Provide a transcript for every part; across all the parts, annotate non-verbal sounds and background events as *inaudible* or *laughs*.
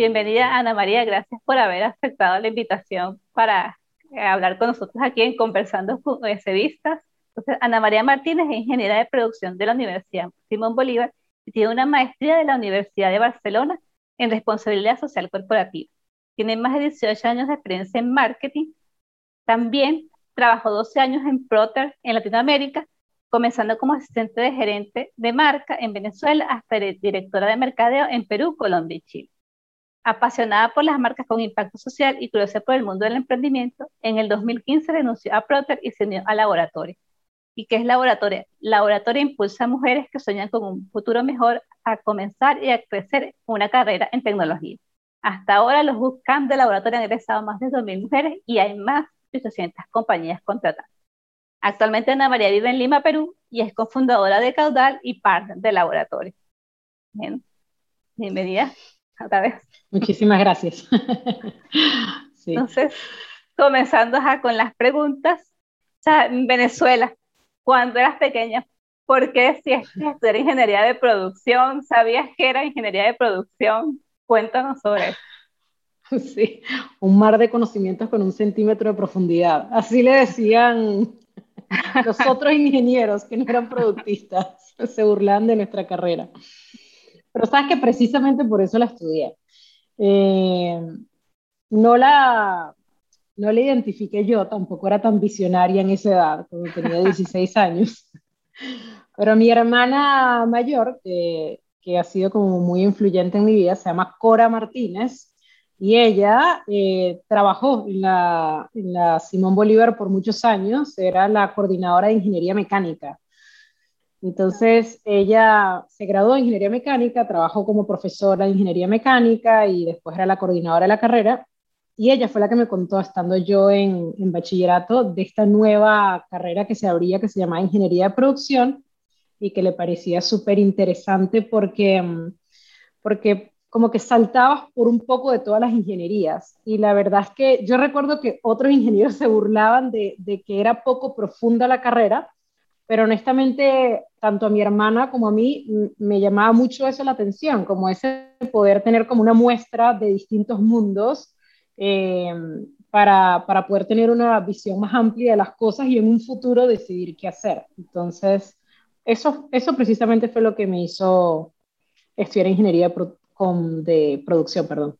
Bienvenida Ana María, gracias por haber aceptado la invitación para eh, hablar con nosotros aquí en Conversando con Esevistas. Entonces, Ana María Martínez es ingeniera de producción de la Universidad Simón Bolívar y tiene una maestría de la Universidad de Barcelona en responsabilidad social corporativa. Tiene más de 18 años de experiencia en marketing. También trabajó 12 años en Procter en Latinoamérica, comenzando como asistente de gerente de marca en Venezuela hasta directora de mercadeo en Perú, Colombia y Chile. Apasionada por las marcas con impacto social y curiosa por el mundo del emprendimiento, en el 2015 renunció a Procter y se unió a Laboratorio. ¿Y qué es Laboratorio? Laboratorio impulsa a mujeres que sueñan con un futuro mejor a comenzar y a crecer una carrera en tecnología. Hasta ahora los bootcamps de Laboratorio han egresado más de 2.000 mujeres y hay más de 800 compañías contratadas. Actualmente Ana María vive en Lima, Perú y es cofundadora de Caudal y partner de Laboratorio. Bien. Bienvenida otra vez. Muchísimas gracias. *laughs* Entonces, comenzando con las preguntas. O sea, en Venezuela, cuando eras pequeña, ¿por qué que era ingeniería de producción? ¿Sabías que era ingeniería de producción? Cuéntanos sobre eso. *laughs* Sí, un mar de conocimientos con un centímetro de profundidad. Así le decían los otros *laughs* ingenieros que no eran productistas, se burlaban de nuestra carrera. Pero sabes que precisamente por eso la estudié. Eh, no la, no la identifiqué yo, tampoco era tan visionaria en esa edad, cuando tenía *laughs* 16 años. Pero mi hermana mayor, que, que ha sido como muy influyente en mi vida, se llama Cora Martínez, y ella eh, trabajó en la, en la, Simón Bolívar por muchos años, era la coordinadora de ingeniería mecánica. Entonces, ella se graduó en ingeniería mecánica, trabajó como profesora de ingeniería mecánica y después era la coordinadora de la carrera. Y ella fue la que me contó, estando yo en, en bachillerato, de esta nueva carrera que se abría, que se llamaba Ingeniería de Producción, y que le parecía súper interesante porque, mm, porque como que saltabas por un poco de todas las ingenierías. Y la verdad es que yo recuerdo que otros *laughs* ingenieros se burlaban de, de que era poco profunda la carrera, pero honestamente, tanto a mi hermana como a mí me llamaba mucho eso la atención, como ese poder tener como una muestra de distintos mundos eh, para, para, poder tener una visión más amplia de las cosas y en un futuro decidir qué hacer. Entonces, eso, eso precisamente fue lo que me hizo estudiar ingeniería de, con, de producción, perdón.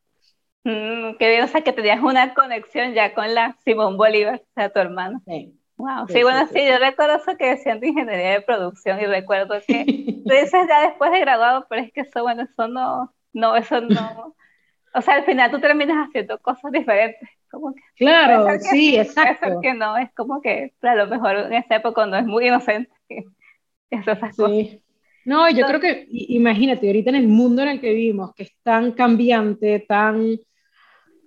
Mm, qué bien, o sea, que tenías una conexión ya con la Simón Bolívar, o sea, tu hermano. Sí. Wow, sí, bueno, sí, yo recuerdo eso que decían de ingeniería de producción y recuerdo que *laughs* tú dices ya después de graduado, pero es que eso, bueno, eso no, no, eso no, o sea, al final tú terminas haciendo cosas diferentes. Como que, claro, sí, exacto. que no, es como que a lo mejor en esa época no es muy inocente, eso, esas sí. No, yo creo que, imagínate, ahorita en el mundo en el que vivimos, que es tan cambiante, tan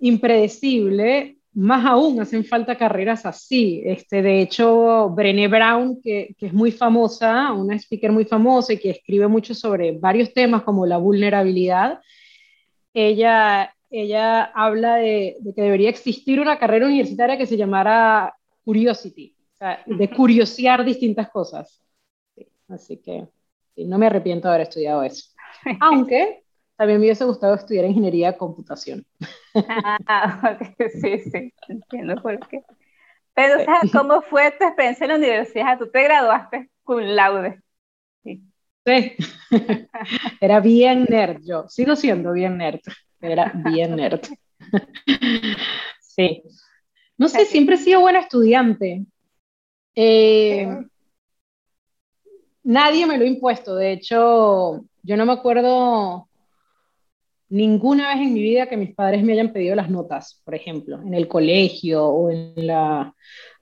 impredecible, más aún hacen falta carreras así. Este, de hecho, Brené Brown, que, que, es muy famosa, una speaker muy famosa y que escribe mucho sobre varios temas como la vulnerabilidad, ella, ella habla de, de que debería existir una carrera universitaria que se llamara Curiosity, o sea, de curiosear distintas cosas. así que no me arrepiento de haber estudiado eso. *laughs* Aunque también me hubiese gustado estudiar ingeniería de computación. Ah, *laughs* sí, sí, entiendo por qué. Pero, o sea, ¿cómo fue tu experiencia en la universidad? Tú te graduaste con laude. Sí. sí. *laughs* Era bien nerd yo. Sigo siendo bien nerd. Era bien nerd. Sí. No sé, siempre he sido buena estudiante. Eh, nadie me lo ha impuesto. De hecho, yo no me acuerdo ninguna vez en mi vida que mis padres me hayan pedido las notas, por ejemplo, en el colegio o en la...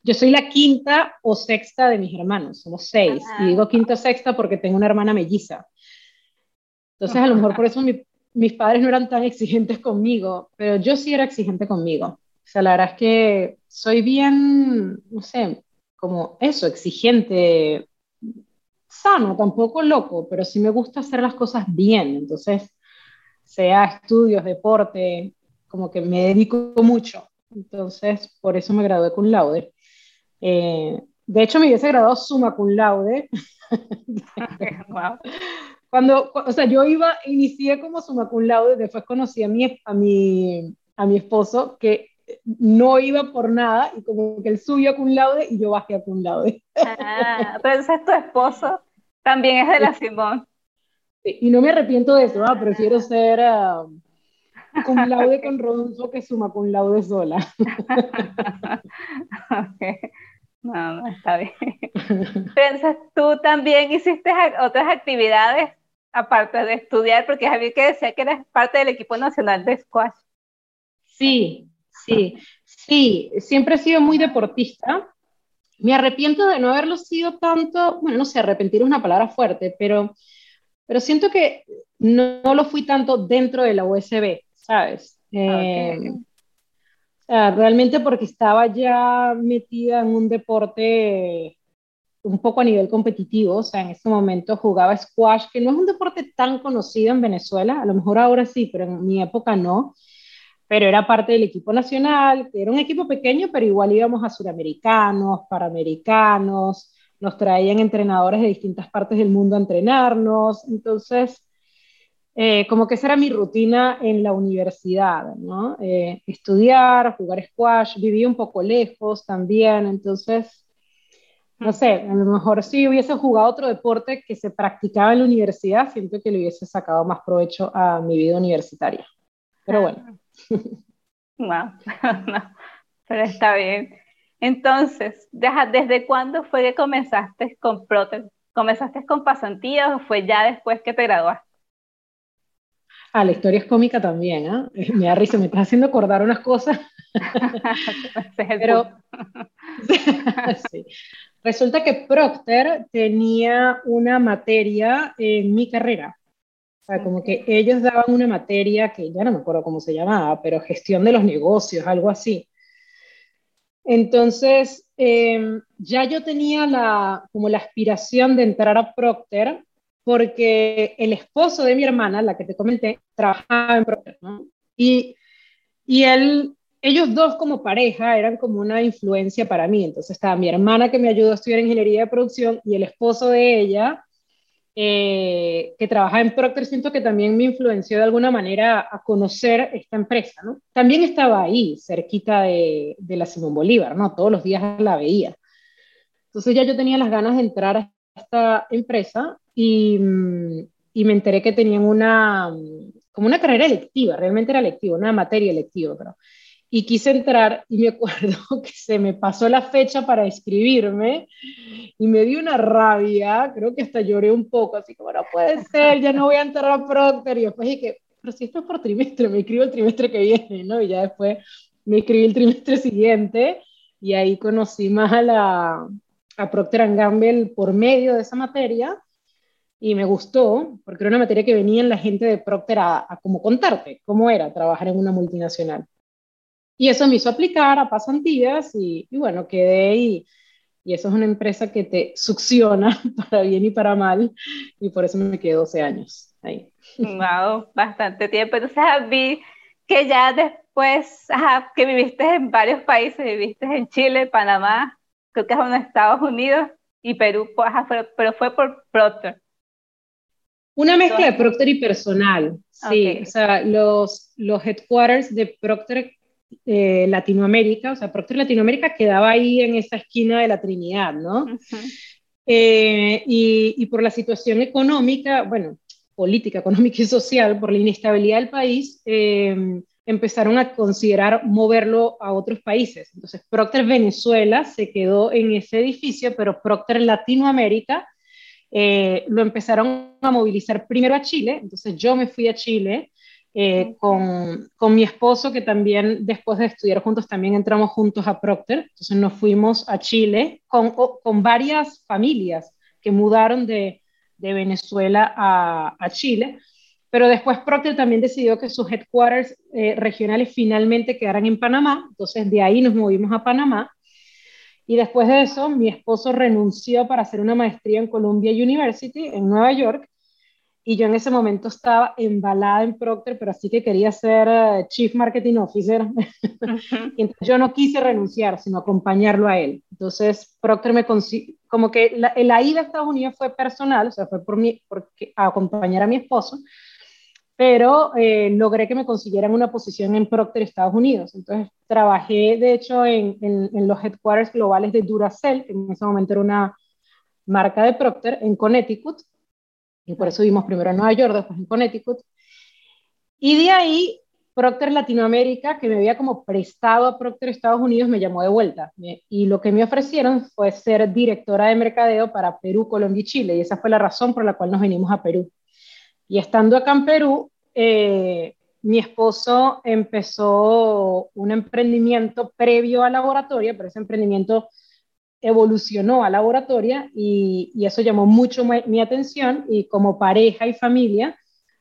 Yo soy la quinta o sexta de mis hermanos, somos seis. Y digo quinta o sexta porque tengo una hermana melliza. Entonces, a lo mejor por eso mis padres no eran tan exigentes conmigo, pero yo sí era exigente conmigo. O sea, la verdad es que soy bien, no sé, como eso, exigente, sano, tampoco loco, pero sí me gusta hacer las cosas bien. Entonces, sea estudios, deporte, como que me dedico mucho. Entonces, por eso me gradué con laude. Eh, de hecho, me hubiese graduado suma cum laude. cuando, o sea, yo iba, inicié como summa cum laude, después conocí a mi, a mi, a mi esposo que no iba por nada y como que él subió cum laude y yo bajé a cum laude. Ah, pero ese es tu esposo, también es de la Simón. Y no me arrepiento de eso, prefiero ser uh, cum *laughs* laude con Rodolfo que suma cum laude sola. *laughs* okay. No, no, está bien. Piensas, tú también hiciste otras actividades aparte de estudiar, porque Javier que decía que eres parte del equipo nacional de squash. Sí, sí, sí, siempre he sido muy deportista. Me arrepiento de no haberlo sido tanto, bueno, no sé, arrepentir es una palabra fuerte, pero, pero siento que no, lo fui tanto dentro de la USB, ¿sabes? Eh, realmente porque estaba ya metida en un deporte un poco a nivel competitivo, o sea, en ese momento jugaba squash, que no es un deporte tan conocido en Venezuela, a lo mejor ahora sí, pero en mi época no, pero era parte del equipo nacional, era un equipo pequeño, pero igual íbamos a suramericanos, paramericanos, nos traían entrenadores de distintas partes del mundo a entrenarnos, entonces eh, como que esa era mi rutina en la universidad, ¿no? Eh, estudiar, jugar squash, viví un poco lejos también, entonces, no sé, a lo mejor si hubiese jugado otro deporte que se practicaba en la universidad, siento que le hubiese sacado más provecho a mi vida universitaria. Pero bueno. *laughs* Wow. *laughs* pero está bien. Entonces, ¿desde cuándo fue que comenzaste con Prote? ¿Comenzaste con pasantías o fue ya después que te graduaste? Ah, la historia es cómica también, ¿eh? *laughs* Me da risa, me estás haciendo acordar unas cosas. *laughs* Pero *laughs* sí. resulta que Procter tenía una materia en mi carrera. O sea, como que ellos daban una materia que ya no me acuerdo cómo se llamaba, pero gestión de los negocios, algo así. Entonces, em, ya yo tenía la, como la aspiración de entrar a Procter porque el esposo de mi hermana, la que te comenté, trabajaba en Procter. Y, y él, ellos dos como pareja eran como una influencia para mí. Entonces estaba mi hermana que me ayudó a estudiar ingeniería de producción y el esposo de ella, eh, que trabaja en Procter, siento que también me influenció de alguna manera a conocer esta empresa, ¿no? También estaba ahí, cerquita de, de la Simón Bolívar, ¿no? Todos los días la veía. Entonces ya yo tenía las ganas de entrar a esta empresa y, y, me enteré que tenían una, como una carrera electiva, realmente era electiva, una materia electiva, pero, y quise entrar y me *laughs* acuerdo que se me pasó la fecha para escribirme y me dio una rabia, creo que hasta lloré un poco, así como no puede ser, ya no voy a entrar a Procter y después dije, pero si esto es por trimestre, me escribo el trimestre que viene, ¿no? Y ya después me escribí el trimestre siguiente y ahí conocí más a la a Procter Gamble por medio de esa materia y me gustó, porque era una materia que venían la gente de Procter a, como contarte cómo era trabajar en una multinacional. Y eso me hizo aplicar a pasantías y, bueno, quedé y, y eso es una empresa que te succiona *laughs* para bien y para mal y por eso me quedé 12 años ahí. Wow, bastante tiempo. Entonces vi que ya después, que viviste en varios países, viviste en Chile, Panamá, creo que es en Estados Unidos y Perú, pues, pero fue por Procter. Una mezcla de Procter y personal, sí. O sea, los, los headquarters de Procter eh, Latinoamérica, o sea, Procter Latinoamérica quedaba ahí en esa esquina de la Trinidad, ¿no? Eh, y, y, por la situación económica, bueno, política, *laughs* económica y social, por la inestabilidad del país, eh, empezaron a considerar moverlo a otros países. Entonces, Procter Venezuela se quedó en ese edificio, pero Procter Latinoamérica eh, lo empezaron a movilizar primero a Chile, entonces yo me fui a Chile eh, con, con, mi esposo, que también después de estudiar juntos también entramos juntos a Procter, entonces nos fuimos a Chile con, con varias familias que mudaron de, de Venezuela a, a, Chile, pero después Procter también decidió que sus headquarters eh, regionales finalmente quedaran en Panamá, entonces de ahí nos movimos a Panamá. Y después de eso, mi esposo renunció para hacer una maestría en Columbia University, en Nueva York, y yo en ese momento estaba embalada en Procter, pero así que quería ser eh, Chief Marketing Officer. *laughs* entonces yo no quise renunciar, sino acompañarlo a él. Entonces Procter me como que la, la, ida a Estados Unidos fue personal, o sea, fue por mí, porque, a acompañar a mi esposo, pero eh, logré que me consiguieran una posición en Procter Estados Unidos. Entonces trabajé, de hecho, en, en, en los headquarters globales de Duracell, que en ese momento era una marca de Procter, en Connecticut, y por eso vimos primero en Nueva York, después en Connecticut. Y de ahí, Procter Latinoamérica, que me había como prestado a Procter Estados Unidos, me llamó de vuelta. Y lo que me ofrecieron fue ser directora de mercadeo para Perú, Colombia y Chile. Y esa fue la razón por la cual nos venimos a Perú. Y estando acá en Perú, eh, mi esposo empezó un emprendimiento previo a laboratorio, pero ese emprendimiento evolucionó a laboratoria y, y eso llamó mucho mi, atención y como pareja y familia,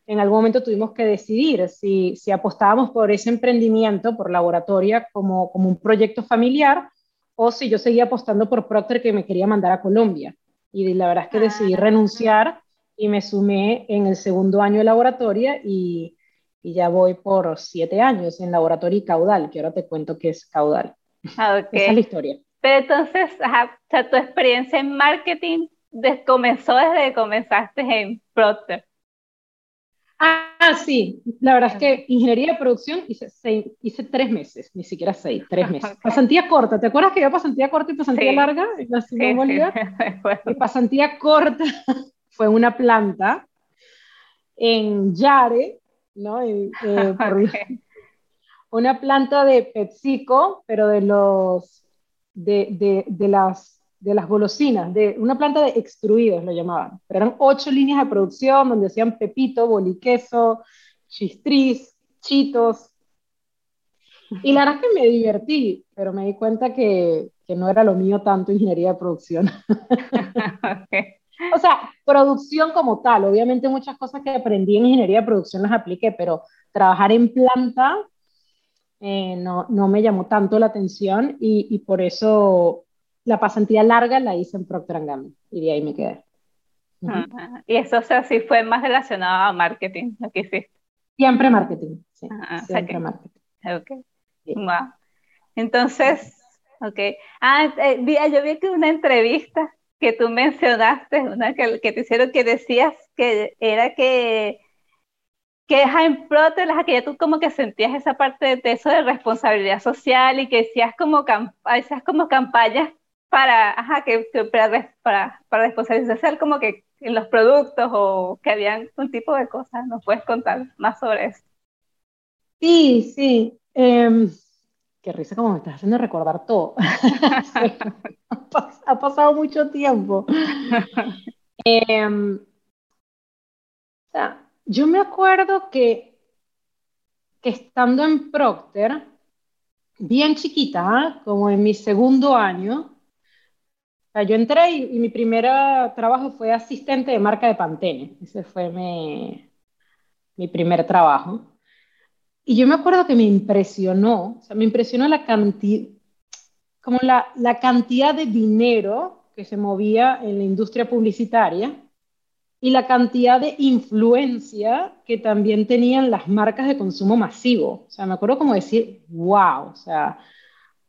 en algún momento tuvimos que decidir si, si apostábamos por ese emprendimiento, por laboratoria, como, como un proyecto familiar, o si yo seguía apostando por Procter que me quería mandar a Colombia. Y la verdad es que decidí ah. renunciar y me sumé en el segundo año de laboratoria y, y ya voy por siete años en laboratorio y caudal, que ahora te cuento qué es caudal. Ah, Esa es la historia. Pero entonces, tu experiencia en marketing comenzó desde que comenzaste en Procter. Ah, sí, la verdad es que ingeniería de producción hice, hice tres meses, ni siquiera seis, tres meses. Pasantía corta, ¿te acuerdas que había pasantía corta y pasantía larga en la sí, sí, *laughs* pasantía corta *laughs* fue una planta en Yare, ¿no? Eh, *laughs* una planta de PepsiCo, pero de los de, de, las, de las golosinas, de una planta de extruidos lo llamaban, pero eran ocho líneas de producción donde hacían pepito, boliqueso, chistriz, chitos. Y la verdad es que me divertí, pero me di cuenta que, que no era lo mío tanto ingeniería de producción. *laughs* O sea, producción como tal, obviamente muchas cosas que aprendí en ingeniería de producción las apliqué, pero trabajar en planta eh, no, no, me llamó tanto la atención y, y, por eso la pasantía larga la hice en Procter Gamble y de ahí me quedé. Y eso o sea, sí fue más relacionado a marketing, lo que hiciste. Siempre marketing, sí. siempre marketing. Okay. Wow. Entonces, ok. Ah, eh, yo vi que una entrevista que tú mencionaste, una que, que te hicieron que decías que era que que en Prote, las que tú como que sentías esa parte de eso de responsabilidad social y que hacías como, hacías como campañas para, ajá, que, para, para, para, responsabilidad social, como que en los productos o que habían un tipo de cosas. ¿Nos puedes contar más sobre eso? Sí, sí. Em, qué risa como me estás haciendo recordar todo. *laughs* ha pasado mucho tiempo. *laughs* Eh, o sea, yo me acuerdo que, que estando en Procter, bien chiquita, como en mi segundo año, yo entré y, mi primer trabajo fue asistente de marca de Pantene. Ese fue mi, mi primer trabajo. Y yo me acuerdo que me impresionó, o sea, me impresionó la cantidad, como la, la cantidad de dinero que se movía en la industria publicitaria y la cantidad de influencia que también tenían las marcas de consumo masivo. O sea, me acuerdo como decir, wow, o sea,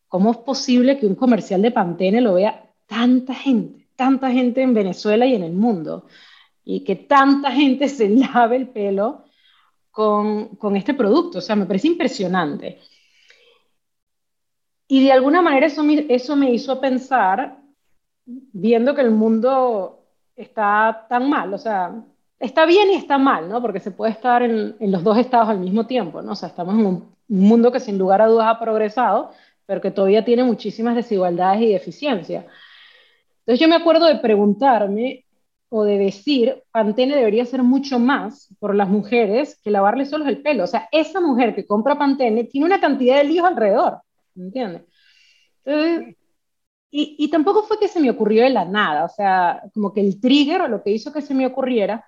¿cómo es posible que un comercial de Pantene lo vea tanta gente, tanta gente en Venezuela y en el mundo? Y que tanta gente *laughs* se lave el pelo con, con este producto. O sea, me parece impresionante. Y de alguna manera eso eso me hizo pensar, viendo que el mundo está tan mal, o sea, está bien y está mal, ¿no? Porque se puede estar en, los dos estados al mismo tiempo, ¿no? O sea, estamos en un mundo que sin lugar a dudas ha progresado, pero que todavía tiene muchísimas desigualdades y deficiencias. Entonces yo me acuerdo de preguntarme o de decir, Pantene debería ser mucho más por las mujeres que lavarle solo el pelo. O sea, esa mujer que compra Pantene tiene una cantidad de líos alrededor, ¿me entiendes? Entonces, y, tampoco fue que se me ocurrió de la nada, o sea, como que el trigger o lo que hizo que se me ocurriera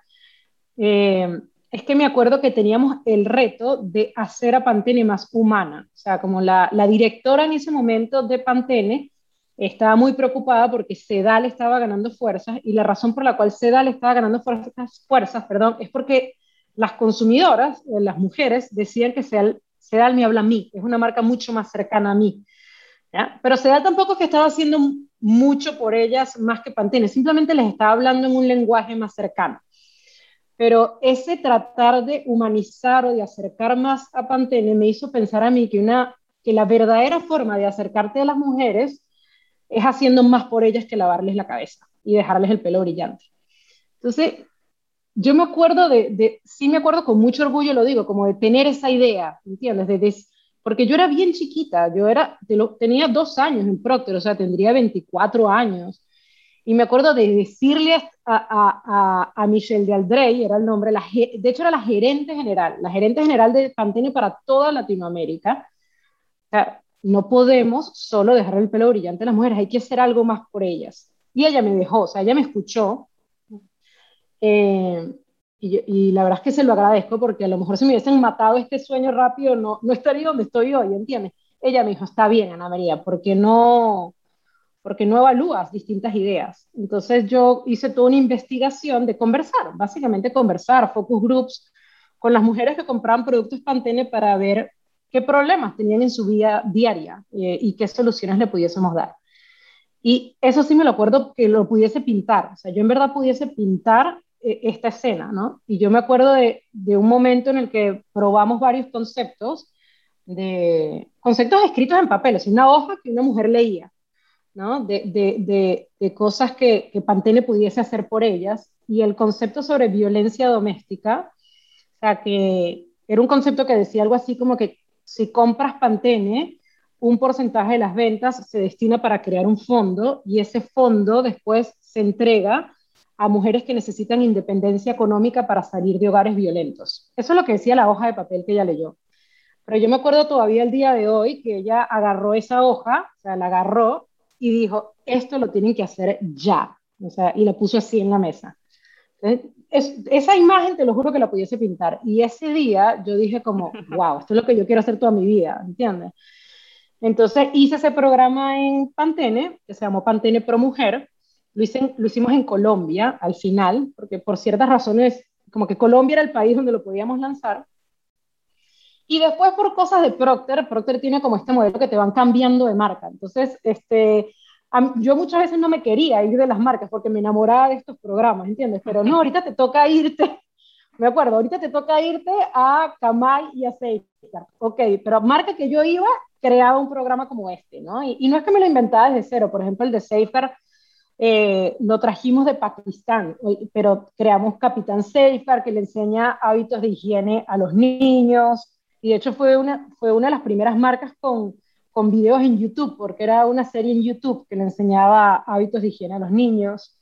eh, es que me acuerdo que teníamos el reto de hacer a Pantene más humana, o sea, como la, la directora en ese momento de Pantene estaba muy preocupada porque Sedal estaba ganando fuerzas y la razón por la cual Sedal estaba ganando fuerzas, fuerzas perdón, es porque las consumidoras, eh, las mujeres, decían que Sedal, Sedal me habla a mí, es una marca mucho más cercana a mí. ¿Ya? Pero Sedal tampoco que estaba haciendo mucho por ellas más que Pantene, simplemente les estaba hablando en un lenguaje más cercano. Pero ese tratar de humanizar o de acercar más a Pantene me hizo pensar a mí que, una, que la verdadera forma de acercarte a las mujeres es haciendo más por ellas que lavarles la cabeza y dejarles el pelo brillante. Entonces, yo me acuerdo de, de sí me acuerdo con mucho orgullo, lo digo, como de tener esa idea, ¿entiendes? De, porque yo era bien chiquita, yo era, tenía dos años en Procter, o sea, tendría 24 años. Y me acuerdo de decirle a, a, a, Michelle de Aldrey, era el nombre, la, de hecho era la gerente general, la gerente general de Pantene para toda Latinoamérica. O sea, no podemos solo dejar el pelo brillante a las mujeres, hay que hacer algo más por ellas. Y ella me dejó, o sea, ella me escuchó. Eh, y, la verdad es que se lo agradezco porque a lo mejor si me hubiesen matado este sueño rápido, no, no estaría donde estoy hoy, ¿entiendes? Ella me dijo, está bien, Ana María, porque no, porque no evalúas distintas ideas. Entonces yo hice toda una investigación de conversar, básicamente conversar, focus groups con las mujeres que compraban productos Pantene para ver qué problemas tenían en su vida diaria eh, y qué soluciones le pudiésemos dar. Y eso sí me lo acuerdo que lo pudiese pintar, o sea, yo en verdad pudiese pintar esta escena, ¿no? Y yo me acuerdo de, de un momento en el que probamos varios conceptos, de conceptos escritos en papel, es una hoja que una mujer leía de, de, cosas que, que, Pantene pudiese hacer por ellas. Y el concepto sobre violencia doméstica, o sea, que era un concepto que decía algo así como que si compras Pantene, un porcentaje de las ventas se destina para crear un fondo y ese fondo después se entrega a mujeres que necesitan independencia económica para salir de hogares violentos. Eso es lo que decía la hoja de papel que ella leyó. Pero yo me acuerdo todavía el día de hoy que ella agarró esa hoja, o sea, la agarró y dijo, esto lo tienen que hacer ya. O sea, y la puso así en la mesa. es, esa imagen te lo juro que la pudiese pintar. Y ese día yo dije como, *laughs* wow, esto es lo que yo quiero hacer toda mi vida, ¿entiendes? Entonces hice ese programa en Pantene, que se llamó Pantene Pro Mujer. Lo, hice, lo hicimos en Colombia al final, porque por ciertas razones, como que Colombia era el país donde lo podíamos lanzar. Y después por cosas de Procter, Procter tiene como este modelo que te van cambiando de marca. Entonces, este, yo muchas veces no me quería ir de las marcas porque me enamoraba de estos programas, ¿entiendes? Pero no, ahorita te toca irte, *laughs* me acuerdo, ahorita te toca irte a Kamai y a Safeguard. Ok, pero marca que yo iba creaba un programa como este, ¿no? Y, y no es que me lo inventaba desde cero, por ejemplo, el de Safeguard eh, lo trajimos de Pakistán, pero creamos Capitán Safeguard que le enseña hábitos de higiene a los niños, y de hecho fue una, fue una de las primeras marcas con, con videos en YouTube, porque era una serie en YouTube que le enseñaba hábitos de higiene a los niños.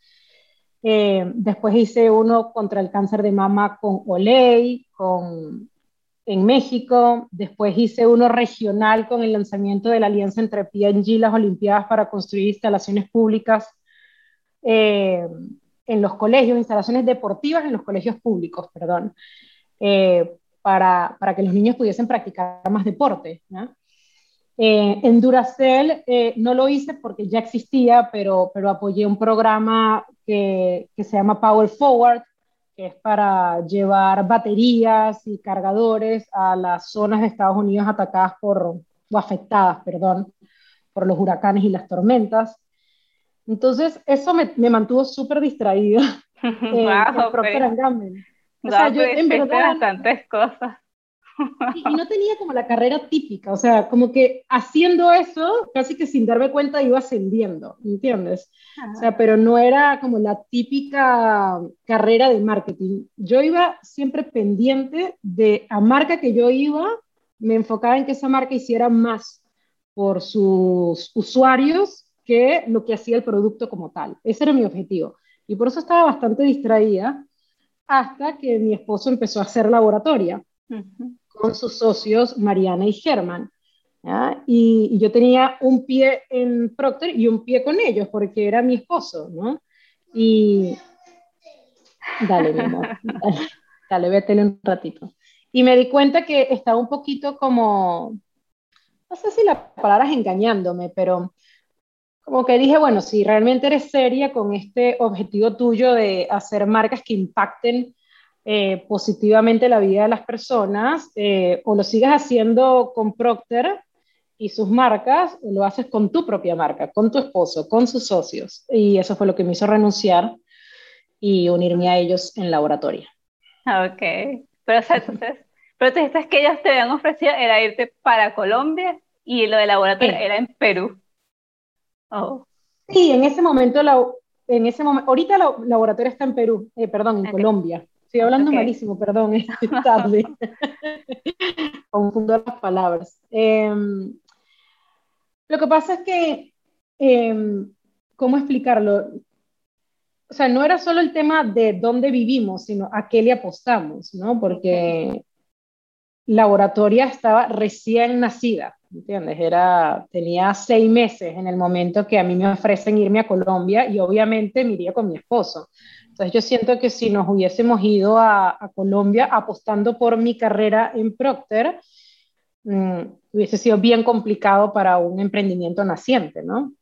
Eh, después hice uno contra el cáncer de mama con Olay, con, en México. Después hice uno regional con el lanzamiento de la alianza entre P&G y las Olimpiadas para construir instalaciones públicas eh, en los colegios, instalaciones deportivas en los colegios públicos, perdón. Eh, para, para, que los niños pudiesen practicar más deporte. Eh, en Duracell eh, no lo hice porque ya existía, pero, pero apoyé un programa que, que, se llama Power Forward, que es para llevar baterías y cargadores a las zonas de Estados Unidos atacadas por, o afectadas, perdón, por los huracanes y las tormentas. Entonces, eso me, me mantuvo súper distraída. *laughs* eh, wow, Procter Gamble. O sea, yo en verdad... tantas cosas. Y, y, no tenía como la carrera típica, o sea, como que haciendo eso, casi que sin darme cuenta iba ascendiendo, ¿entiendes? O sea, pero no era como la típica carrera de marketing. Yo iba siempre pendiente de a marca que yo iba, me enfocaba en que esa marca hiciera más por sus usuarios que lo que hacía el producto como tal. Ese era mi objetivo. Y por eso estaba bastante distraída hasta que mi esposo empezó a hacer laboratoria uh -huh. con sus socios Mariana y Germán. Y, y, yo tenía un pie en Procter y un pie con ellos porque era mi esposo, ¿no? Y dale, mi amor, *laughs* dale, dale, vete un ratito. Y me di cuenta que estaba un poquito como, no sé si la palabra es engañándome, pero como que dije, bueno, si realmente eres seria con este objetivo tuyo de hacer marcas que impacten eh, positivamente la vida de las personas, eh, o lo sigues haciendo con Procter y sus marcas, o lo haces con tu propia marca, con tu esposo, con sus socios. Y eso fue lo que me hizo renunciar y unirme a ellos en laboratorio. Ok, pero o sea, entonces, pero tú que ellos te habían ofrecido era irte para Colombia y lo de laboratorio era en Perú. Oh. Sí, en ese momento, la, en ese momento, ahorita el laboratorio está en Perú, eh, perdón, en Colombia. Estoy hablando malísimo, perdón, es *laughs* tarde. *laughs* Confundo las palabras. Em, lo que pasa es que, em, ¿cómo explicarlo? O sea, no era solo el tema de dónde vivimos, sino a qué le apostamos, ¿no? Porque Laboratoria estaba recién nacida, ¿entiendes? Era, tenía seis meses en el momento que a mí me ofrecen irme a Colombia y obviamente me iría con mi esposo. Entonces yo siento que si nos hubiésemos ido a, Colombia apostando por mi carrera en Procter, mm, hubiese sido bien complicado para un emprendimiento naciente, ¿no?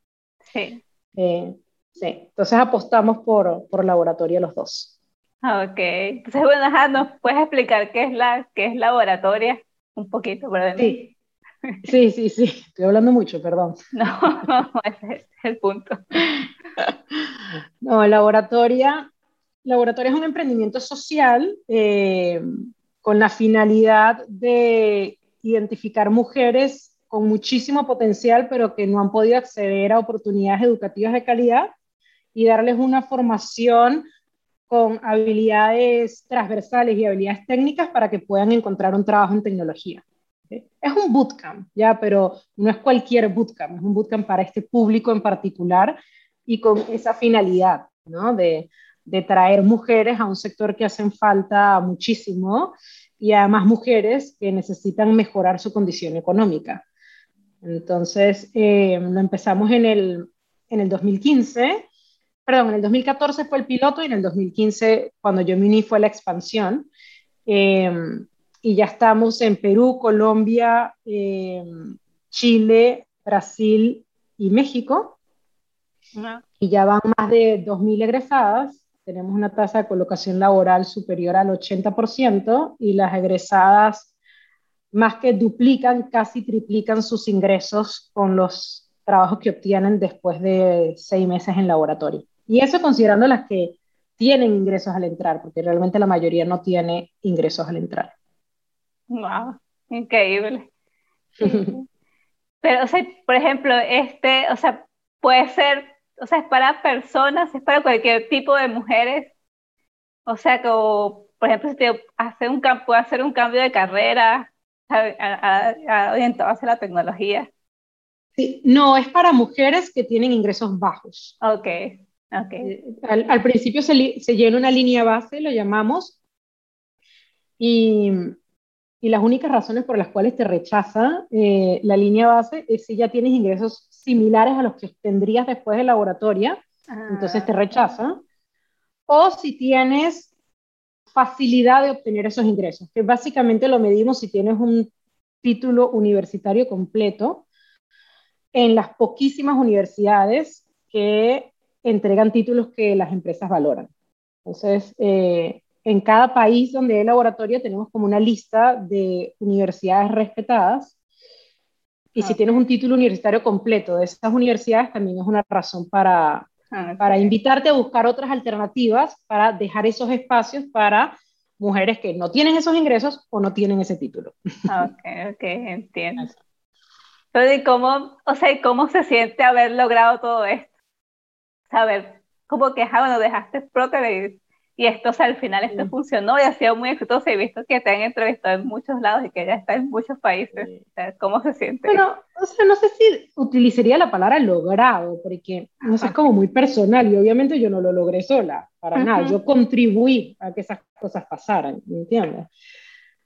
Sí. Eh, sí, entonces apostamos por, por laboratorio los dos. Ok, entonces bueno, ¿nos puedes explicar qué es la qué es laboratoria? Un poquito, perdón. Sí. Sí, sí, sí, estoy hablando mucho, perdón. *laughs* No, *laughs* ese es el punto. No, laboratoria Laboratorio es un emprendimiento social eh, con la finalidad de identificar mujeres con muchísimo potencial, pero que no han podido acceder a oportunidades educativas de calidad y darles una formación con habilidades transversales y habilidades técnicas para que puedan encontrar un trabajo en tecnología. Es un bootcamp, ya, pero no es cualquier bootcamp, es un bootcamp para este público en particular y con esa finalidad, ¿no? De traer mujeres a un sector que hacen falta muchísimo y además mujeres que necesitan mejorar su condición económica. Entonces, eh, lo empezamos en el, en el 2015, perdón, en el 2014 fue el piloto y en el 2015, cuando yo me uní, fue la expansión. Eh, y ya estamos en Perú, Colombia, eh, Chile, Brasil y México. Y ya van más de 2.000 egresadas tenemos una tasa de colocación laboral superior al 80% y las egresadas más que duplican, casi triplican sus ingresos con los trabajos que obtienen después de seis meses en laboratorio. Y eso considerando las que tienen ingresos al entrar, porque realmente la mayoría no tiene ingresos al entrar. Wow, increíble. Pero, o sea, por ejemplo, este, o sea, puede ser o sea, es para personas, es para cualquier tipo de mujeres. O sea, como, por ejemplo, si te hace un, puede hacer un cambio de carrera orientado hacia la tecnología. Sí, no, es para mujeres que tienen ingresos bajos. Ok, ok. Eh, al, principio se, se, llena una línea base, lo llamamos, y, y, las únicas razones por las cuales te rechaza eh, la línea base es si ya tienes ingresos similares a los que tendrías después de laboratoria, entonces te ah. rechaza. O si tienes facilidad de obtener esos ingresos, que básicamente lo medimos si tienes un título universitario completo en las poquísimas universidades que entregan títulos que las empresas valoran. Entonces, eh, en cada país donde hay laboratorio tenemos como una lista de universidades respetadas y si tienes un título universitario completo de esas universidades, también es una razón para, ah, para invitarte a buscar otras alternativas para dejar esos espacios para mujeres que no tienen esos ingresos o no tienen ese título. Ok, ok, entiendo. Entonces, ¿cómo, o sea, ¿cómo se siente haber logrado todo esto? Saber, cómo que, ah, bueno, dejaste Proter y esto, o sea, al final esto funcionó y ha sido muy exitoso. He visto que te han entrevistado en muchos lados y que ya está en muchos países. ¿Cómo se siente? Bueno, o sea, no sé si utilizaría la palabra logrado, porque no sé, es como muy personal y obviamente yo no lo logré sola, para nada. Yo contribuí a que esas cosas pasaran, ¿me entiendes?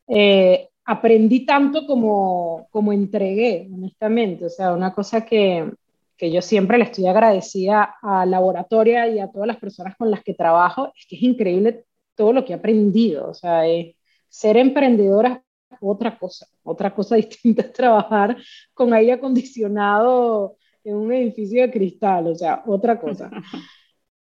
Eh, aprendí tanto como, como entregué, honestamente. O sea, una cosa que, que yo siempre le estoy agradecida a Laboratoria y a todas las personas con las que trabajo, es que es increíble todo lo que he aprendido. O sea, ser emprendedora es otra cosa, otra cosa *laughs* distinta es trabajar con aire acondicionado en un edificio de cristal, o sea, otra cosa. *laughs*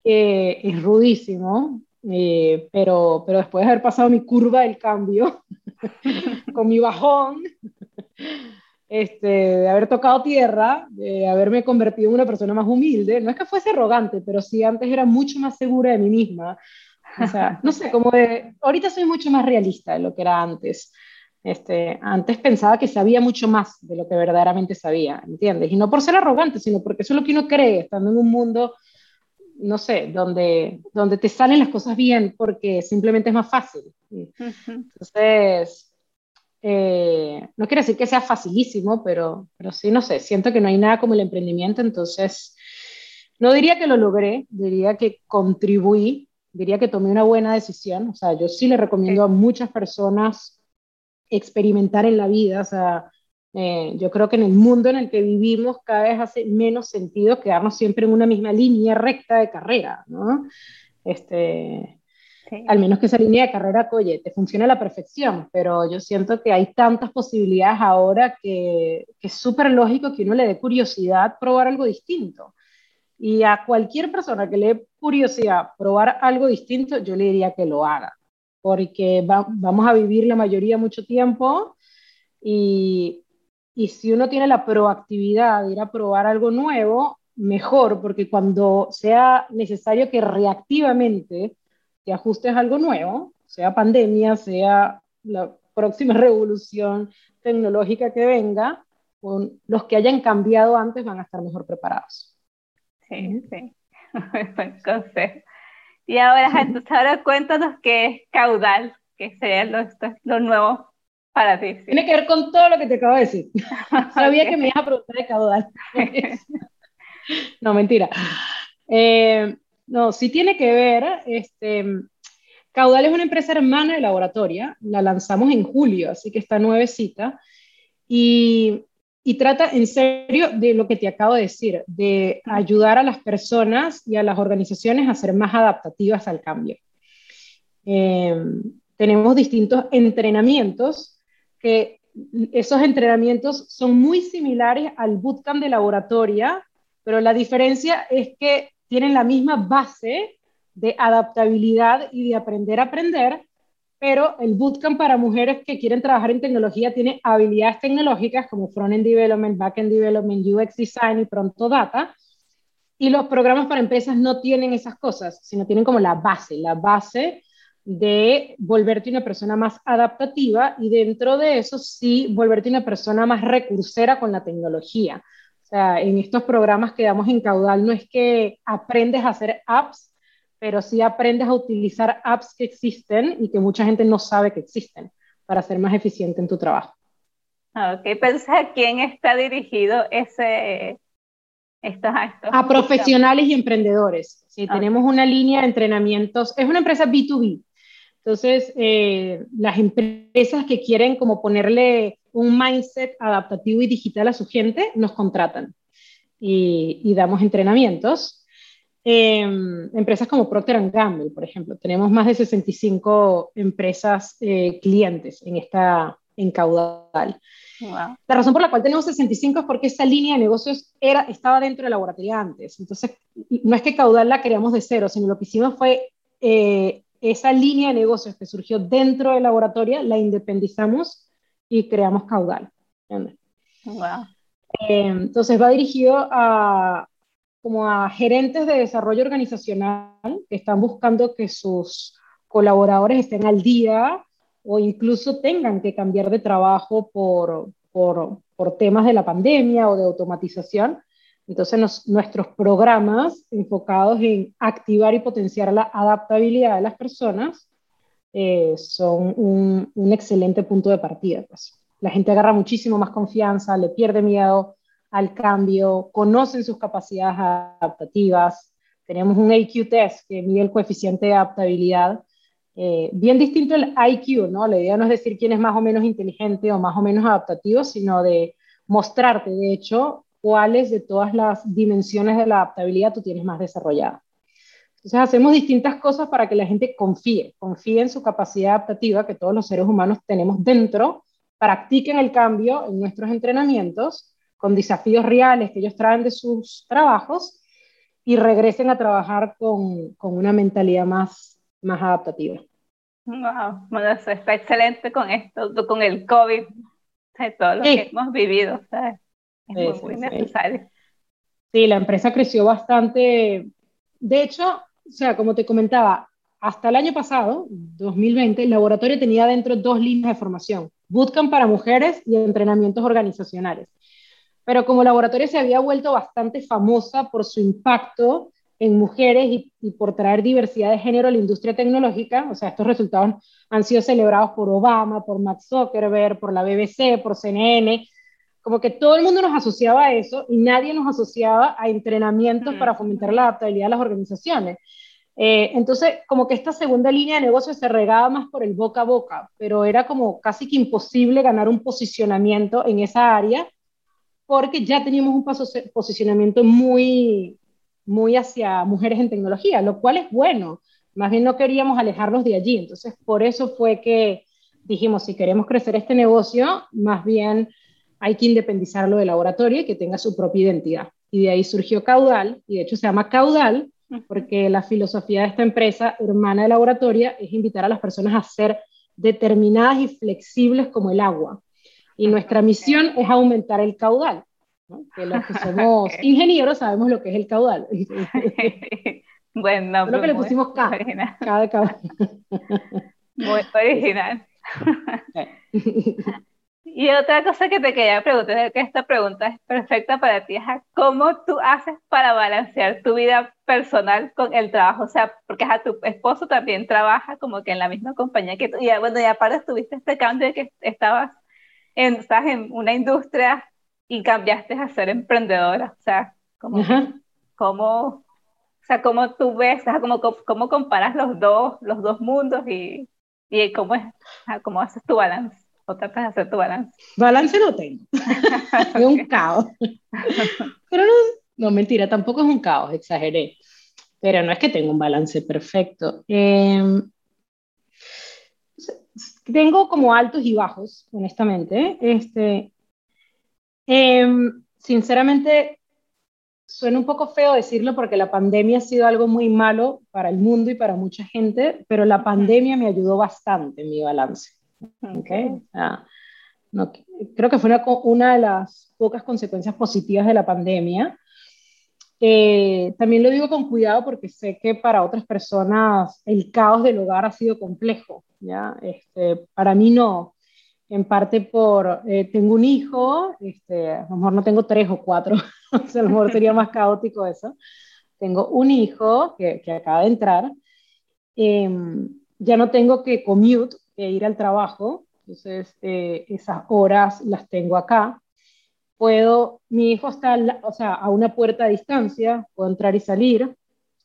Eh, es rudísimo, eh, pero, pero después de haber pasado mi curva del cambio, *laughs* con mi bajón, este, de haber tocado tierra, de haberme convertido en una persona más humilde, no es que fuese arrogante, pero sí antes era mucho más segura de mí misma. O sea, *laughs* no sé, como de, ahorita soy mucho más realista de lo que era antes. Este, antes pensaba que sabía mucho más de lo que verdaderamente sabía, ¿entiendes? Y no por ser arrogante, sino porque eso es lo que uno cree, estando en un mundo, no sé, donde, donde te salen las cosas bien porque simplemente es más fácil. Entonces, eh, no quiero decir que sea facilísimo, pero, pero sí, no sé, siento que no hay nada como el emprendimiento, entonces, no diría que lo logré, diría que contribuí, diría que tomé una buena decisión, o sea, yo sí le recomiendo a muchas personas experimentar en la vida. O sea, eh, yo creo que en el mundo en el que vivimos cada vez hace menos sentido quedarnos siempre en una misma línea recta de carrera, ¿no? Este, Al menos que esa línea de carrera, oye, te funcione a la perfección, pero yo siento que hay tantas posibilidades ahora que, es súper lógico que uno le dé curiosidad probar algo distinto. Y a cualquier persona que le dé curiosidad probar algo distinto, yo le diría que lo haga porque vamos a vivir la mayoría mucho tiempo y si uno tiene la proactividad de ir a probar algo nuevo, mejor, porque cuando sea necesario que reactivamente te ajustes a algo nuevo, sea pandemia, sea la próxima *laughs* revolución tecnológica que venga, con los que hayan cambiado antes van a estar mejor preparados. Sí, sí. *laughs* Buen consejo. Y ahora, entonces, ahora cuéntanos qué es caudal, que sería lo, lo nuevo para ti. Tiene que ver con todo lo que te acabo de decir. *laughs* Sabía que me ibas a preguntar de caudal. no, mentira. Eh, no, sí tiene que ver. Este, Caudal es una empresa hermana de laboratoria. La lanzamos en julio, así que está nuevecita. Y trata en serio de lo que te acabo de decir, de ayudar a las personas y a las organizaciones a ser más adaptativas al cambio. Eh, tenemos distintos entrenamientos que esos entrenamientos son muy similares al bootcamp de laboratoria, pero la diferencia es que tienen la misma base de adaptabilidad y de aprender a aprender, pero el bootcamp para mujeres que quieren trabajar en tecnología tiene habilidades tecnológicas como front-end development, back-end development, UX design y pronto data. Y los programas para empresas no tienen esas cosas, sino tienen como la base, la base de volverte una persona más adaptativa y dentro de eso sí volverte una persona más recursera con la tecnología. Sea, en estos programas que damos en Caudal no es que aprendes a hacer apps, pero sí aprendes a utilizar apps que existen y que mucha gente no sabe que existen para ser más eficiente en tu trabajo. Ah, ok, pensé a quién está dirigido ese... Estos, a profesionales y emprendedores. Sí, tenemos una línea de entrenamientos. Es una empresa B2B. Entonces, eh, las empresas que quieren como ponerle un mindset adaptativo y digital a su gente, nos contratan y, y damos entrenamientos Em, empresas como Procter Gamble, por ejemplo. Tenemos más de 65 empresas eh, clientes en esta en caudal. La razón por la cual tenemos 65 es porque esa línea de negocios era, estaba dentro de la laboratoria antes. Entonces, no es que caudal la creamos de cero, sino lo que hicimos fue eh, esa línea de negocios que surgió dentro de la laboratoria, la independizamos y creamos caudal. Em, entonces va dirigido a, como a gerentes de desarrollo organizacional que están buscando que sus colaboradores estén al día o incluso tengan que cambiar de trabajo por, por, por temas de la pandemia o de automatización. Entonces, nuestros programas enfocados en activar y potenciar la adaptabilidad de las personas eh, son un, excelente punto de partida. Pues. La gente agarra muchísimo más confianza, le pierde miedo, al cambio, conocen sus capacidades adaptativas. Tenemos un IQ test que mide el coeficiente de adaptabilidad. Eh, bien distinto al IQ, ¿no? La idea no es decir quién es más o menos inteligente o más o menos adaptativo, sino de mostrarte, de hecho, cuáles de todas las dimensiones de la adaptabilidad tú tienes más desarrollada. Entonces hacemos distintas cosas para que la gente confíe, confíe en su capacidad adaptativa que todos los seres humanos tenemos dentro, practiquen el cambio en nuestros entrenamientos con desafíos reales que ellos traen de sus trabajos y regresen a trabajar con, con una mentalidad más, más adaptativa. Wow, bueno, eso está excelente con esto, con el COVID, todo lo que hemos vivido, ¿sabes? Es muy, necesario. Sí, la empresa creció bastante. De hecho, o sea, como te comentaba, hasta el año pasado, 2020, el laboratorio tenía dentro dos líneas de formación, bootcamp para mujeres y entrenamientos organizacionales. Pero como laboratorio se había vuelto bastante famosa por su impacto en mujeres y, y, por traer diversidad de género a la industria tecnológica, o sea, estos resultados han sido celebrados por Obama, por Max Zuckerberg, por la BBC, por CNN, como que todo el mundo nos asociaba a eso y nadie nos asociaba a entrenamientos para fomentar la adaptabilidad de las organizaciones. Eh, entonces, como que esta segunda línea de negocio se regaba más por el boca a boca, pero era como casi que imposible ganar un posicionamiento en esa área porque ya teníamos un paso, posicionamiento muy, muy hacia mujeres en tecnología, lo cual es bueno. Más bien no queríamos alejarnos de allí. Entonces, por eso fue que dijimos, si queremos crecer este negocio, más bien hay que independizarlo del laboratorio y que tenga su propia identidad. Y de ahí surgió Caudal, y de hecho se llama Caudal porque la filosofía de esta empresa, hermana de laboratorio, es invitar a las personas a ser determinadas y flexibles como el agua. Y nuestra misión es aumentar el caudal. Que los que somos *laughs* ingenieros sabemos lo que es el caudal. *laughs* bueno, lo que le pusimos K, K de caudal. Muy original. *laughs* Y otra cosa que te quería preguntar, que esta pregunta es perfecta para ti, es cómo tú haces para balancear tu vida personal con el trabajo, o sea, porque a tu esposo también trabaja como que en la misma compañía que tú, y bueno, y aparte tuviste este cambio de que estabas en, estás en una industria y cambiaste a ser emprendedora, o sea, como, cómo, o sea, cómo tú ves, o sea, cómo, cómo comparas los dos, los dos mundos y, y cómo, es, cómo haces tu balance o tratas de hacer tu balance? Balance no tengo. *laughs* es un caos. Pero no, no, mentira, tampoco es un caos, exageré. Pero no es que tenga un balance perfecto. Em, tengo como altos y bajos, honestamente. Este, em, sinceramente, suena un poco feo decirlo porque la pandemia ha sido algo muy malo para el mundo y para mucha gente, pero la pandemia me ayudó bastante en mi balance. Okay. no, creo que fue una, una, de las pocas consecuencias positivas de la pandemia. Eh, también lo digo con cuidado porque sé que para otras personas el caos del hogar ha sido complejo. ¿ya? Este, para mí no. En parte por, eh, tengo un hijo, este, a lo mejor no tengo tres o cuatro, *laughs* a lo mejor sería más caótico eso. Tengo un hijo que, que acaba de entrar. Em, ya no tengo que commute, ir al trabajo, entonces eh, esas horas las tengo acá. Puedo, mi hijo está o sea, a una puerta de distancia, puedo entrar y salir.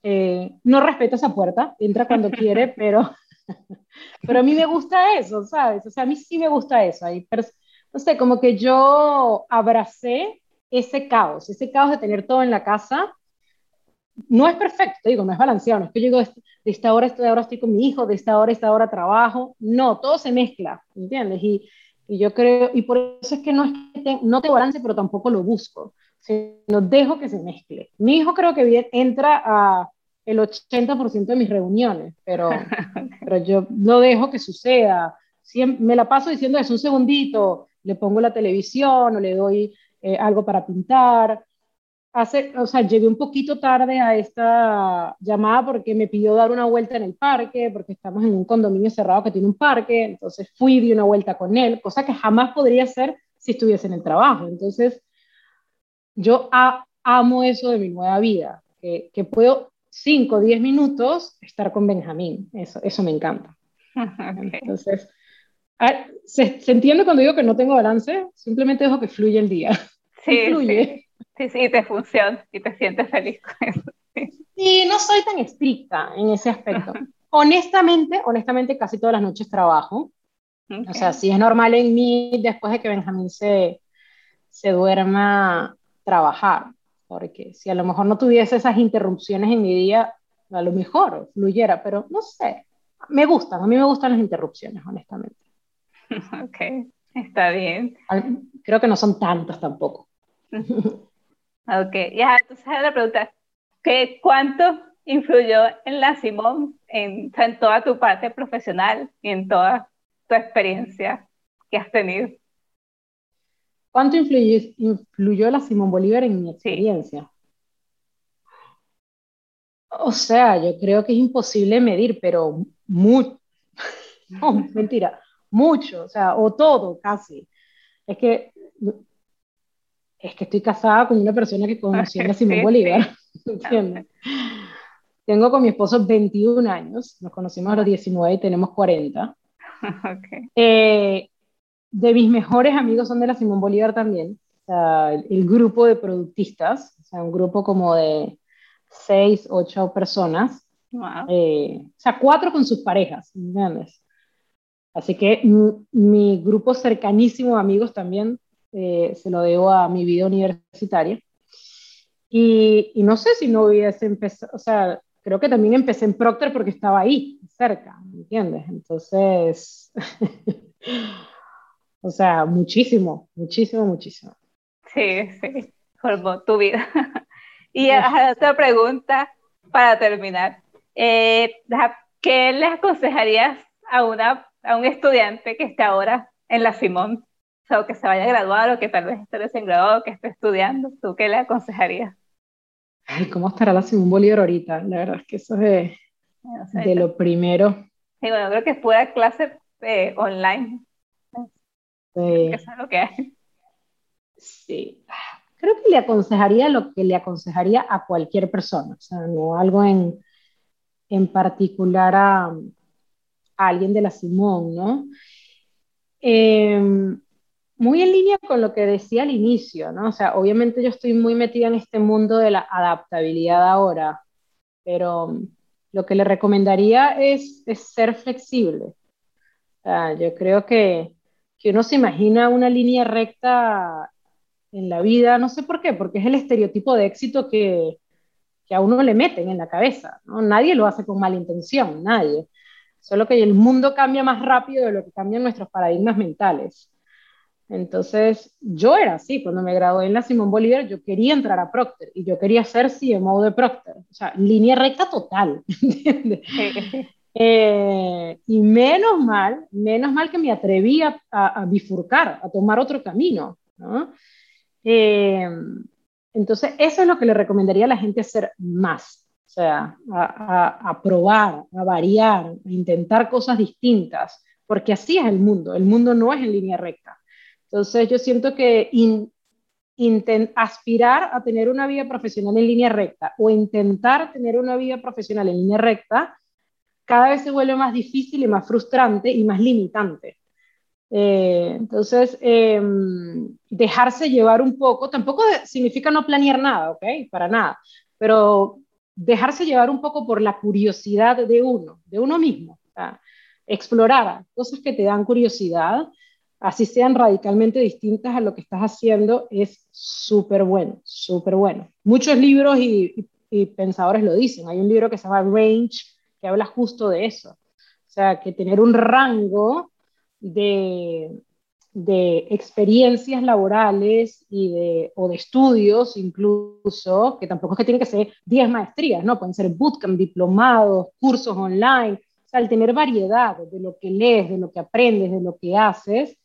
Eh, no respeto esa puerta, entra cuando *laughs* quiere, pero, *laughs* pero a mí me gusta eso, ¿sabes? O sea, a mí sí me gusta eso. Ahí, no sé, como que yo abracé ese caos, ese caos de tener todo en la casa no es perfecto, digo, no es balanceado, no es que yo digo, de esta hora, esta hora estoy con mi hijo, de esta hora, esta hora trabajo, no, todo se mezcla, ¿entiendes? Y, y yo creo, y por eso es que no es que no te balance, pero tampoco lo busco, sino dejo que se mezcle. Mi hijo creo que bien, entra a el 80% de mis reuniones, pero, *laughs* pero yo no dejo que suceda. Siempre, me la paso diciendo es un segundito, le pongo la televisión o le doy eh, algo para pintar, hace, o sea, llegué un poquito tarde a esta llamada porque me pidió dar una vuelta en el parque, porque estamos en un condominio cerrado que tiene un parque, entonces fui, di una vuelta con él, cosa que jamás podría hacer si estuviese en el trabajo. Entonces, yo amo eso de mi nueva vida, que, que puedo 5 o 10 minutos estar con Benjamín, eso, eso me encanta. *laughs* Entonces, ¿se, ¿se, entiende cuando digo que no tengo balance? Simplemente dejo que fluya el día. Sí, *laughs* fluye. Sí, sí, te funciona y te sientes feliz con eso. Sí. no soy tan estricta en ese aspecto. honestamente, honestamente, casi todas las noches trabajo. O sea, si es normal en mí, después de que Benjamín se, se duerma, trabajar. Porque si a lo mejor no tuviese esas interrupciones en mi día, a lo mejor fluyera, pero no sé. Me gustan, a mí me gustan las interrupciones, honestamente. *laughs* Ok, está bien. Creo que no son tantas tampoco. Ok, ya, entonces la pregunta, ¿qué, ¿cuánto influyó en la Simón, en, en toda tu parte profesional y en toda tu experiencia que has tenido? ¿Cuánto influyó, influyó la Simón Bolívar en mi experiencia? O sea, yo creo que es imposible medir, pero mucho, *laughs* no, mentira, mucho, o sea, o todo casi. Es que, es que estoy casada con una persona que conoció a *laughs* Simón Bolívar, *laughs* ¿entiendes? Tengo con mi esposo 21 años, nos conocimos a los 19 y tenemos 40. *laughs* Okay. Eh, de mis mejores amigos son de la Simón Bolívar también, o sea, el, el, grupo de productistas, o sea, un grupo como de seis, ocho personas. Eh, o sea, cuatro con sus parejas, ¿entiendes? Así que mi, grupo cercanísimo de amigos también eh, se lo debo a mi vida universitaria. Y, y, no sé si no hubiese empezado, o sea, creo que también empecé en Procter porque estaba ahí, cerca, ¿me entiendes? Entonces, *laughs* o sea, muchísimo, muchísimo, muchísimo. Sí, sí, formó tu vida. *laughs* Y otra pregunta para terminar. Eh, ¿Qué le aconsejarías a, una, a un estudiante que esté ahora en la Simón? O que se vaya a graduar o que tal vez esté recién graduado, que esté estudiando. ¿Tú qué le aconsejarías? Ay, ¿cómo estará la Simón Bolívar ahorita? La verdad es que eso es de, lo primero. Sí, bueno, creo que es pura clase eh, online. Sí. Eso es lo que hay. Sí creo que le aconsejaría lo que le aconsejaría a cualquier persona, o sea, no algo en, en particular a, a, alguien de la Simón, ¿no? Em, muy en línea con lo que decía al inicio, ¿no? O sea, obviamente yo estoy muy metida en este mundo de la adaptabilidad ahora, pero lo que le recomendaría es, ser flexible. Sea, yo creo que, que uno se imagina una línea recta en la vida, no sé por qué, porque es el estereotipo de éxito que, que a uno le meten en la cabeza, ¿no? Nadie lo hace con mala intención, nadie. Solo que el mundo cambia más rápido de lo que cambian nuestros paradigmas mentales. Entonces, yo era así, cuando me gradué en la Simón Bolívar, yo quería entrar a Procter y yo quería ser CMO de Procter, o sea, línea recta total, *laughs* ¿entiendes? Eh, y menos mal, menos mal que me atreví a, a, bifurcar, a tomar otro camino, ¿no? Eh, entonces, eso es lo que le recomendaría a la gente hacer más, o sea, a, probar, a variar, a intentar cosas distintas, porque así es el mundo, el mundo no es en línea recta. Entonces, yo siento que aspirar a tener una vida profesional en línea recta o intentar tener una vida profesional en línea recta cada vez se vuelve más difícil y más frustrante y más limitante. Eh, entonces, em, dejarse llevar un poco, tampoco significa no planear nada, ¿ok? Para nada, pero dejarse llevar un poco por la curiosidad de uno, de uno mismo. explorar cosas que te dan curiosidad, así sean radicalmente distintas a lo que estás haciendo, es súper bueno, súper bueno. Muchos libros y, pensadores lo dicen. Hay un libro que se llama Range, que habla justo de eso. O sea, que tener un rango de, de experiencias laborales y de, o de estudios incluso, que tampoco es que tienen que ser 10 maestrías, ¿no? Pueden ser bootcamp, diplomados, cursos online, o sea, el tener variedad de lo que lees, de lo que aprendes, de lo que haces,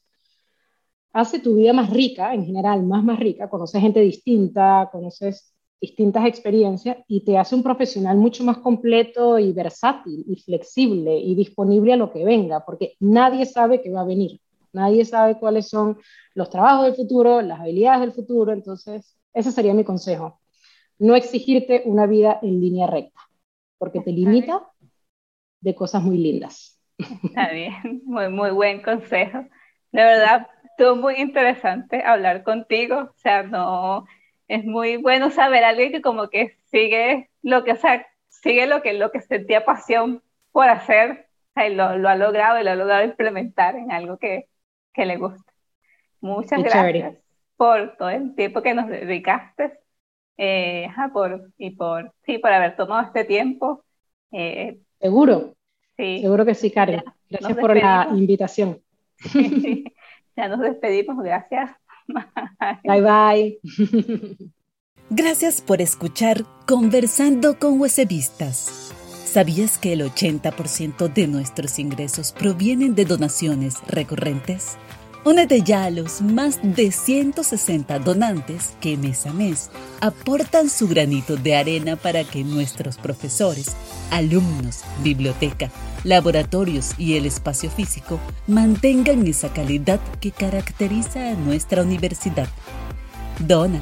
hace tu vida más rica, en general, más más rica, conoces gente distinta, conoces distintas experiencias y te hace un profesional mucho más completo y versátil y flexible y disponible a lo que venga, porque nadie sabe qué va a venir, nadie sabe cuáles son los trabajos del futuro, las habilidades del futuro, entonces ese sería mi consejo, no exigirte una vida en línea recta, porque te limita de cosas muy lindas. Está bien, muy, muy buen consejo. De verdad, estuvo muy interesante hablar contigo, o sea, no es muy bueno saber a alguien que como que sigue lo que, o sea, sigue lo que, lo que sentía pasión por hacer, o lo, lo, ha logrado y lo ha logrado implementar en algo que, que le gusta. Muchas gracias por todo el tiempo que nos dedicaste eh, por, y por, sí, por haber tomado este tiempo. Eh, Seguro. Sí. Seguro que sí, Karen. Gracias por la invitación. *laughs* Ya nos despedimos, gracias. *laughs* Bye bye. Gracias por escuchar Conversando con Huesevistas. ¿Sabías que el 80% de nuestros ingresos provienen de donaciones recurrentes? Únete ya a los más de 160 donantes que mes a mes aportan su granito de arena para que nuestros profesores, alumnos, biblioteca, laboratorios y el espacio físico mantengan esa calidad que caracteriza a nuestra universidad. Dona